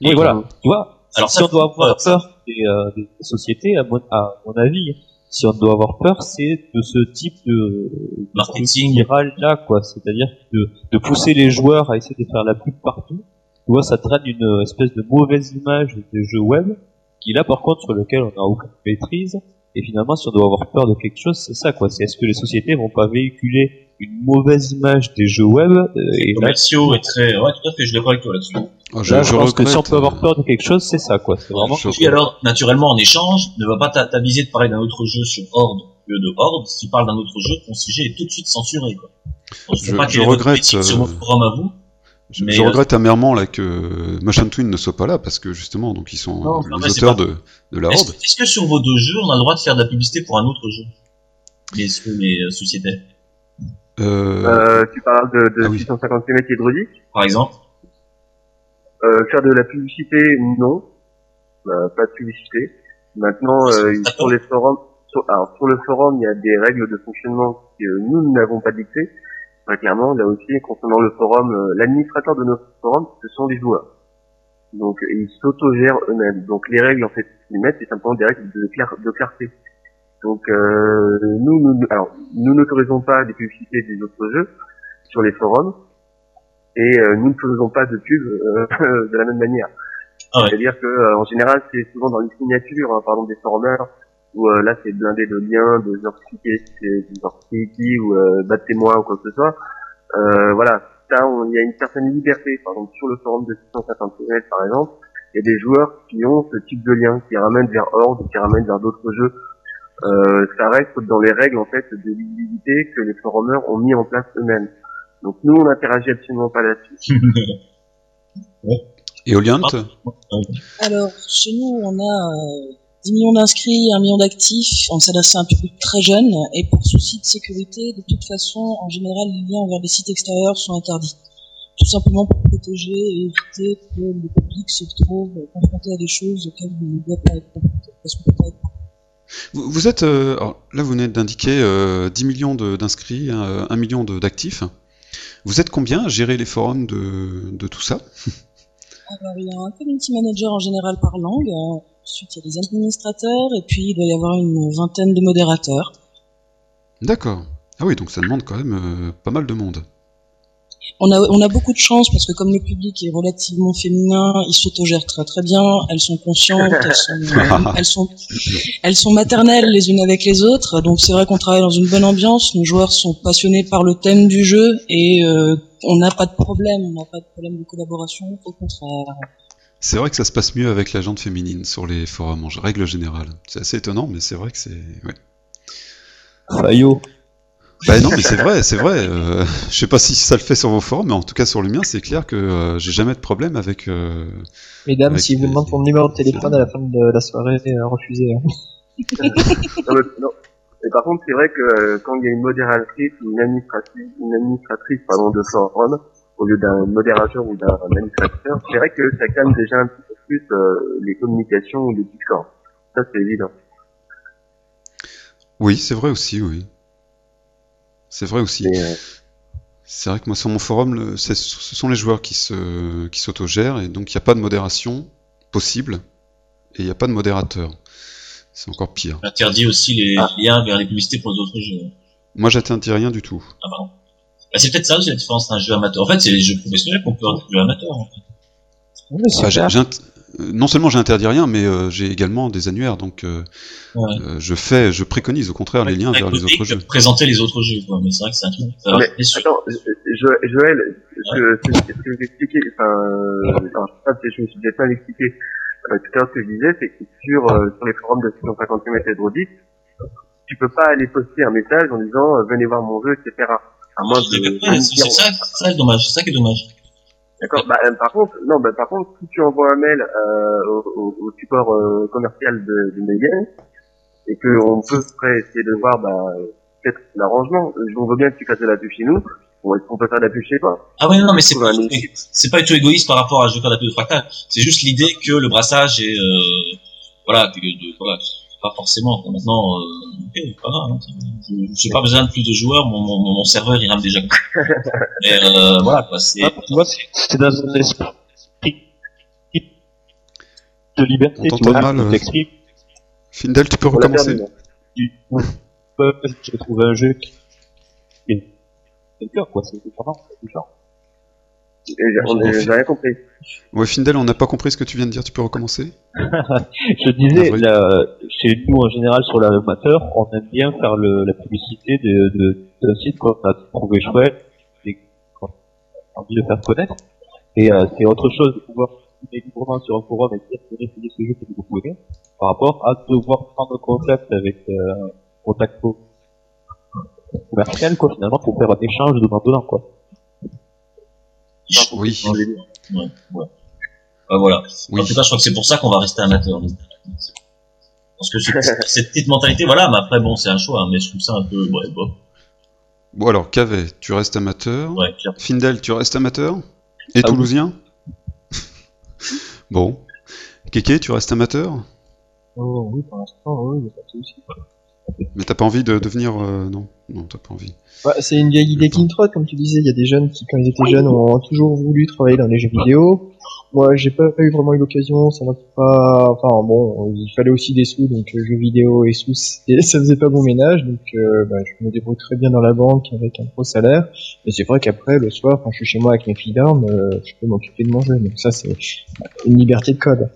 Et voilà, tu vois. Alors si on doit avoir euh, peur des, euh, des sociétés, à mon, à mon avis, si on doit avoir peur, c'est de ce type de Marketing. spirale là, quoi. C'est-à-dire de, de pousser les joueurs à essayer de faire la pub partout. Tu vois, ça traîne une espèce de mauvaise image des jeux web, qui là, par contre, sur lequel on n'a aucune maîtrise. Et finalement, si on doit avoir peur de quelque chose, c'est ça, quoi. C'est est-ce que les sociétés vont pas véhiculer une mauvaise image des jeux web euh, et là, commerciaux et très ouais tout à fait je suis d'accord avec toi là-dessus. Oh, je, là, je je pense que si on peut avoir peur de quelque chose, c'est ça, quoi. C'est vraiment puis alors, naturellement, en échange, ne va pas t'a- t'aviser de parler d'un autre jeu sur Horde lieu de Horde. Si tu parles d'un autre jeu, ton sujet est tout de suite censuré. Quoi. Donc, je pas je est votre regrette, sur euh, mon forum à vous. Je, Mais, je euh, regrette amèrement là que Motion Twin ne soit pas là parce que justement donc ils sont Non, euh, les auteurs pas- de, de la Est-ce horde. est-ce que sur vos deux jeux, on a le droit de faire de la publicité pour un autre jeu? Les, les euh, sociétés, Euh, Euh, tu parles de, de Ah oui. 650 km hydraulique. par exemple Euh, faire de la publicité, non. Euh, pas de publicité. Maintenant, euh, sur les forums, sur, alors, sur le forum, il y a des règles de fonctionnement que nous nous n'avons pas dictées. Très clairement, là aussi, concernant le forum, euh, l'administrateur de notre forum, ce sont les joueurs. Donc, ils s'autogèrent eux-mêmes. Donc, les règles, en fait, qu'ils mettent, c'est simplement des règles de, clair- de clarté. Donc, euh, nous, nous, alors, nous n'autorisons pas des publicités des autres jeux sur les forums et euh, nous ne faisons pas de pub euh, (laughs) de la même manière. Ah ouais. C'est-à-dire que euh, en général, c'est souvent dans les signatures, hein, pardon, des forumers, où euh, là c'est blindé de liens, de genre cliquez ou euh, battez-moi ou quoi que ce soit. Euh, voilà, ça, on- il y a une certaine liberté. Par exemple, sur le forum de 650 km, par exemple, il y a des joueurs qui ont ce type de lien, qui ramènent vers Horde, ou qui ramènent vers d'autres jeux. Euh, ça reste dans les règles en fait de lisibilité que les forumers ont mis en place eux-mêmes. Donc nous, on n'interagit absolument pas là-dessus. (laughs) Et Oliant, Alors, chez nous, on a euh, 10 millions d'inscrits, 1 million d'actifs. On s'adresse à un public très jeune. Et pour souci de sécurité, de toute façon, en général, les liens vers des sites extérieurs sont interdits. Tout simplement pour protéger et éviter que le public se trouve confronté à des choses auxquelles il ne doit pas être confronté. Parce qu'on peut pas être vous, vous êtes euh, alors, là vous venez d'indiquer euh, 10 millions de- d'inscrits, euh, 1 million d'actifs. Vous êtes combien à gérer les forums de, de tout ça? Alors, il y a un community manager en général par langue. Ensuite, il y a des administrateurs. Et puis, il doit y avoir une vingtaine de modérateurs. D'accord. Ah oui, donc ça demande quand même euh, pas mal de monde. On a, on a beaucoup de chance parce que comme le public est relativement féminin, ils s'autogèrent très très bien. Elles sont conscientes, elles sont, (laughs) euh, elles sont, elles sont maternelles les unes avec les autres. Donc c'est vrai qu'on travaille dans une bonne ambiance. Nos joueurs sont passionnés par le thème du jeu et euh, on n'a pas de problème. On n'a pas de problème de collaboration. Au contraire. C'est vrai que ça se passe mieux avec la jante féminine sur les forums en règle générale. C'est assez étonnant, mais c'est vrai que c'est. Ouais. Fayot. Bah non, mais c'est vrai, c'est vrai. euh, je sais pas si ça le fait sur vos forums, mais en tout cas sur le mien, c'est clair que euh, j'ai jamais de problème avec. euh, mesdames, Avec si vous les- demandez ton numéro de téléphone à la fin de la soirée, euh, refusez. hein. (laughs) Non, mais, non. Mais par contre, c'est vrai que euh, quand il y a une modératrice ou une administratrice, une administratrice pardon, de forum, au lieu d'un modérateur ou d'un administrateur, c'est vrai que ça calme déjà un petit peu plus euh, les communications ou les discords. Ça, c'est évident. Oui, c'est vrai aussi, oui. C'est vrai aussi. Euh, C'est vrai que moi sur mon forum, le- ce sont les joueurs qui se qui s'autogèrent et donc il n'y a pas de modération possible et il n'y a pas de modérateur. C'est encore pire. Interdit aussi les Ah. liens vers les publicités pour les autres jeux. Moi j'atteindrai rien du tout. Ah pardon. Bah, c'est peut-être ça aussi la différence d'un jeu amateur. En fait, c'est les jeux professionnels qu'on peut en jeu amateur. En fait. Oui, j'ai int- euh, non seulement j'interdis rien, mais euh, j'ai également des annuaires, donc euh, Ouais. euh, je fais, je préconise au contraire les liens vers les autres que jeux. Présenter les autres jeux, quoi. Mais c'est vrai que c'est un truc. Ça Mais attends, Jo- Joël, ce que, ce que je vous expliquais, enfin, euh, enfin, je sais pas, peut-être je me suis peut-être mal expliqué. Euh, tout à l'heure, ce que je disais, c'est que sur, euh, sur les forums de 650 km et de Rodit, tu peux pas aller poster un message en disant euh, venez voir mon jeu, etc. À moins de, c'est ça, c'est ça dommage. C'est ça qui est dommage. D'accord. Bah, euh, par contre, non, bah, par contre, si tu envoies un mail euh, au, au, support euh, commercial de, de Megan et que on peut essayer de voir, bah, peut-être l'arrangement. On veut bien que tu fasses de la pub chez nous. Bon, est-ce qu'on peut faire de la pub chez toi? Ah ouais, non, mais c'est pas, c'est pas du tout égoïste par rapport à je veux faire de la pub de fractal. C'est juste l'idée que le brassage est, euh, voilà, que, de, voilà, pas forcément. Maintenant, euh, ok, pas grave. Hein, je j'ai pas besoin de plus de joueurs. Mon, mon, mon serveur il rame déjà. (laughs) Mais euh, voilà, quoi. C'est Ah, tu vois, c'est c'est dans un esprit de liberté, On tu t'entend vois, mal, tu euh. Findel, tu peux recommencer J'ai trouvé un jeu qui est c'est le cœur, quoi, c'est. Et j'ai- rien compris. Ouais, Findel, on n'a pas compris ce que tu viens de dire, tu peux recommencer? (laughs) Je disais, Ah, la- chez nous en général sur l'amateur, on aime bien faire le, la publicité de, de, d'un site qu'on a trouvé chouette et qu'on a envie de faire connaître. Et euh, c'est autre chose de pouvoir publier librement sur un forum et dire tenez, essayez ce jeu que vous pouvez par rapport à devoir prendre contact avec euh, un contact co- commercial quoi finalement pour faire un échange de donnant quoi. Oui. Ouais, ouais. Bah, voilà. Oui. En tout cas, je crois que c'est pour ça qu'on va rester amateur. Parce que (laughs) cette petite mentalité, voilà, mais après, bon, c'est un choix, hein, mais je trouve ça un peu, ouais, bon, Bon alors, Cavet, tu restes amateur. ouais. Findel, tu restes amateur Et Ah oui. toulousien (laughs) Bon. Kéké, tu restes amateur? Oh oui, pour l'instant, oui, a pas de souci. Mais t'as pas envie de devenir... euh, non, non, t'as pas envie. Bah, c'est une vieille idée qui me trotte, comme tu disais, il y a des jeunes qui, quand ils étaient jeunes, ont toujours voulu travailler dans les jeux vidéo. Moi, j'ai pas eu vraiment eu l'occasion, ça m'a pas, enfin bon, il fallait aussi des sous, donc euh, jeux vidéo et sous, (laughs) ça faisait pas bon ménage, donc euh, bah, je me débrouille très bien dans la banque avec un gros salaire. Mais c'est vrai qu'après, le soir, quand je suis chez moi avec mes filles d'armes, euh, je peux m'occuper de mon jeu, donc ça c'est une liberté de code.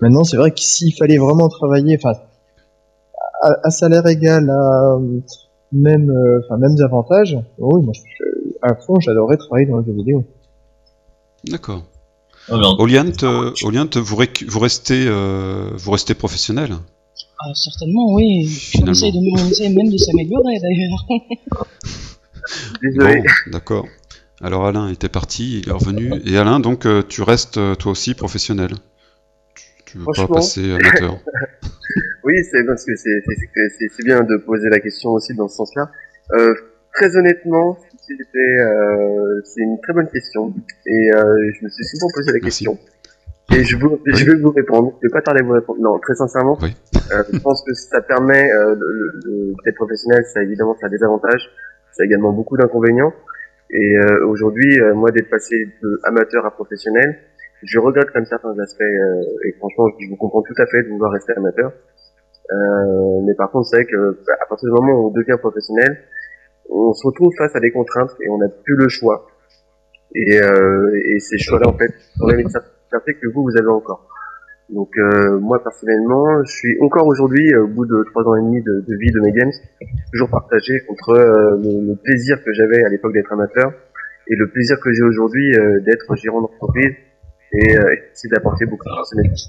Maintenant, c'est vrai que s'il fallait vraiment travailler, enfin, à, à salaire égal, à même, euh, enfin, mêmes avantages, oui, moi, je- à fond, j'adorerais travailler dans le jeu vidéo. D'accord. En- Oliant, euh, vous, restez, euh, vous restez professionnel? Ah, certainement, oui. On Finalement. de, on même de s'améliorer d'ailleurs. (laughs) Désolé. Bon, d'accord. Alors Alain était parti, il est revenu. Et Alain, donc euh, tu restes euh, toi aussi professionnel. Tu, tu veux pas passer amateur. (laughs) Oui, c'est parce que bien de poser la question aussi dans ce sens-là. Euh, très honnêtement, c'était euh, c'est une très bonne question et euh, je me suis souvent posé la Merci. question. Et je, vous, je vais vous répondre. Je vais pas tarder à vous répondre. Non, très sincèrement, Oui. euh, je pense que ça permet euh, le, le- le- d'être professionnel. Ça évidemment, ça a des avantages. Ça a également beaucoup d'inconvénients. Et euh, aujourd'hui, euh, moi, d'être passé de amateur à professionnel, je regrette comme certains aspects. euh, et franchement, je vous comprends tout à fait de vouloir rester amateur. Euh, mais par contre, c'est vrai que bah, à partir du moment où on devient professionnel, on se retrouve face à des contraintes et on n'a plus le choix. Et, euh, et ces choix-là, en fait, sont même une certaine que vous, vous avez encore. Donc euh, moi personnellement, je suis encore aujourd'hui, euh, au bout de trois ans et demi de, vie de mes games, toujours partagé entre euh, le, plaisir que j'avais à l'époque d'être amateur et le plaisir que j'ai aujourd'hui euh, d'être gérant d'entreprise et essayer d'apporter beaucoup de personnalité.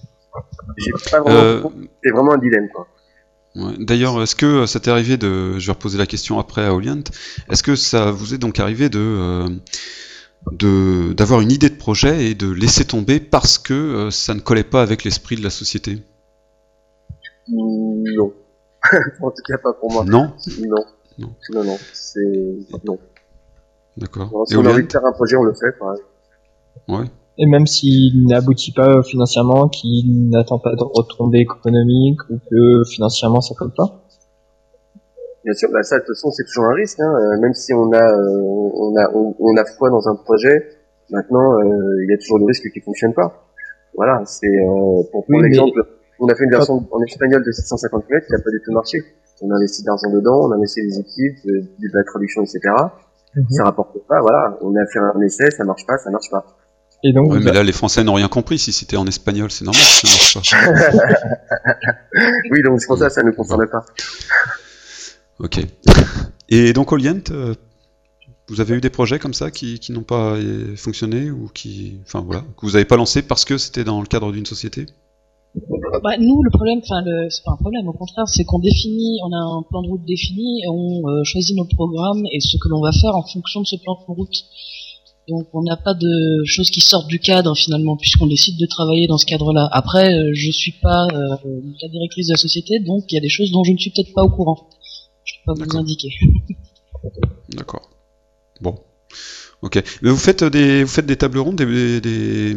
J'ai pas vraiment, Euh, c'est vraiment un dilemme quoi. ouais. D'ailleurs, est-ce que euh, ça t'est arrivé de... Je vais reposer la question après à Oliant. Est-ce que ça vous est donc arrivé de... euh, de d'avoir une idée de projet et de laisser tomber parce que euh, ça ne collait pas avec l'esprit de la société? Non. (laughs) en tout cas pas pour moi. Non? Non. Non. Non, non. C'est non. D'accord. Si Et on a envie de faire un projet, on le fait. quoi. Ouais. Et même s'il n'aboutit pas financièrement, qu'il n'attend pas de retombées économiques ou que financièrement ça colle pas. Bien sûr, bah ça de toute façon c'est toujours un risque. Hein. euh, Même si on a, euh, on a, on, on a foi dans un projet, maintenant euh, il y a toujours le risque qu'il fonctionne pas. Voilà, c'est euh, pour prendre Oui, l'exemple, on a fait une version en espagnol de 750 mètres qui a pas du tout marché. On a investi de l'argent dedans, on a investi des équipes, de, de la traduction, etc. Ça rapporte pas, voilà. On a fait un essai, ça marche pas, ça marche pas. Et donc, Ouais, vous mais là, les Français n'ont rien compris. Si c'était en espagnol, c'est normal que ça marche pas. (laughs) Oui, donc c'est pour ça que ça ne concerne pas. Ok. Et donc, Orient, euh, vous avez eu des projets comme ça qui, qui n'ont pas euh, fonctionné ou qui, enfin voilà, que vous n'avez pas lancé parce que c'était dans le cadre d'une société? Bah, nous, le problème, enfin, c'est pas un problème, au contraire, c'est qu'on définit, on a un plan de route défini et on euh, choisit notre programme et ce que l'on va faire en fonction de ce plan de route. Donc, on n'a pas de choses qui sortent du cadre finalement, puisqu'on décide de travailler dans ce cadre-là. Après, euh, je suis pas euh, la directrice de la société, donc il y a des choses dont je ne suis peut-être pas au courant. Je peux pas vous indiquer. D'accord. Bon. Ok. Mais vous faites des, vous faites des tables rondes, des, des,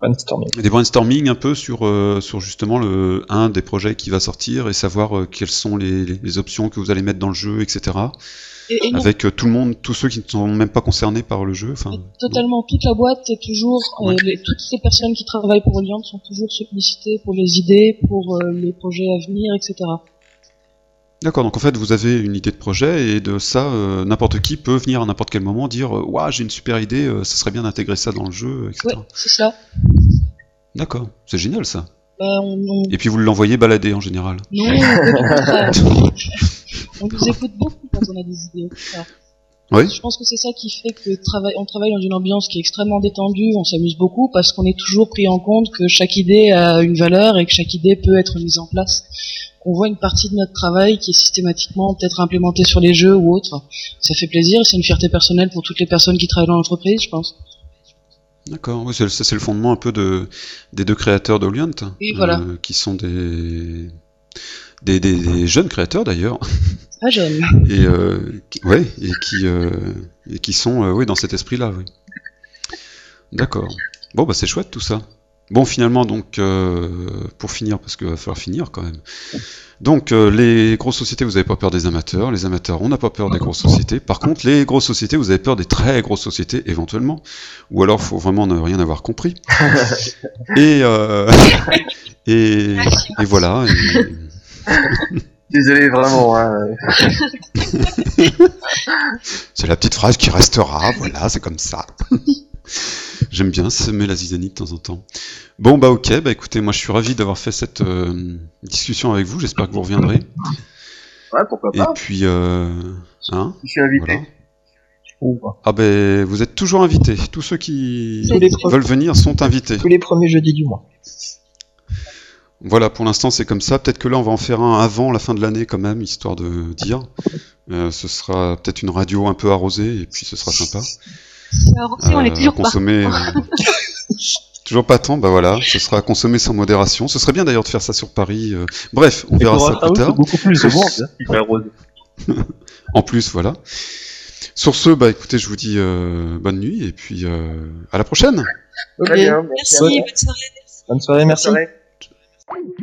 brainstorming. des brainstorming un peu sur, euh, sur justement le un des projets qui va sortir et savoir euh, quelles sont les, les- les options que vous allez mettre dans le jeu, etc. Avec euh, tout le monde, tous ceux qui ne sont même pas concernés par le jeu. Enfin, totalement, toute la boîte est toujours, euh, Ouais. les- toutes ces personnes qui travaillent pour Allianz sont toujours sollicitées pour les idées, pour euh, les projets à venir, etc. D'accord, donc en fait vous avez une idée de projet et de ça, euh, n'importe qui peut venir à n'importe quel moment dire Ouah, j'ai une super idée, ça serait bien d'intégrer ça dans le jeu, etc. Ouais, c'est ça. D'accord, c'est génial ça. Bah, on, on- Et puis vous l'envoyez balader en général. Non, on (laughs) nous écoute beaucoup quand on a des idées. Oui. Je pense que c'est ça qui fait que travaille, on travaille dans une ambiance qui est extrêmement détendue, on s'amuse beaucoup parce qu'on est toujours pris en compte que chaque idée a une valeur et que chaque idée peut être mise en place. On voit une partie de notre travail qui est systématiquement peut-être implémentée sur les jeux ou autre. Ça fait plaisir et c'est une fierté personnelle pour toutes les personnes qui travaillent dans l'entreprise, je pense. D'accord, oui, c'est le- ça c'est le fondement un peu de, des deux créateurs d'Oliant, Oui, voilà. qui sont des, des, des- des jeunes créateurs d'ailleurs, Pas jeune. et, euh, qui- ouais, et, qui, euh, et qui sont euh, oui, dans cet esprit-là. Oui. D'accord. Bon, bah c'est chouette tout ça. Bon, finalement, donc, euh, pour finir, parce qu'il va falloir finir quand même. Donc, euh, les grosses sociétés, vous n'avez pas peur des amateurs. Les amateurs, on n'a pas peur des grosses sociétés. Par contre, les grosses sociétés, vous avez peur des très grosses sociétés, éventuellement. Ou alors, faut vraiment ne rien avoir compris. (laughs) et, euh, et, et voilà. et- Désolé, vraiment. Hein. (laughs) C'est la petite phrase qui restera, voilà, c'est comme ça. (laughs) J'aime bien semer la zizanie de temps en temps. Bon bah ok, bah écoutez, moi je suis ravi d'avoir fait cette euh, discussion avec vous, j'espère que vous reviendrez. Ouais, pourquoi Et pas. puis, euh, hein, Je suis invité. voilà. Ah ben, vous êtes toujours invités. Tous ceux qui veulent venir sont invités. tous les premiers jeudis du mois. Voilà, pour l'instant c'est comme ça. Peut-être que là on va en faire un avant la fin de l'année quand même, histoire de dire. Euh, ce sera peut-être une radio un peu arrosée et puis ce sera sympa. Alors, on est Euh, toujours pas. consommer. euh, (laughs) toujours pas tant, bah voilà, ce sera à consommer sans modération. Ce serait bien d'ailleurs de faire ça sur Paris. euh. Bref, on Et verra ça plus tard. beaucoup plus de monde, hein. (laughs) En plus, voilà. Sur ce, bah écoutez, je vous dis euh, bonne nuit et puis euh, à la prochaine. Merci, bonne soirée. bonne soirée, merci. Bonne soirée.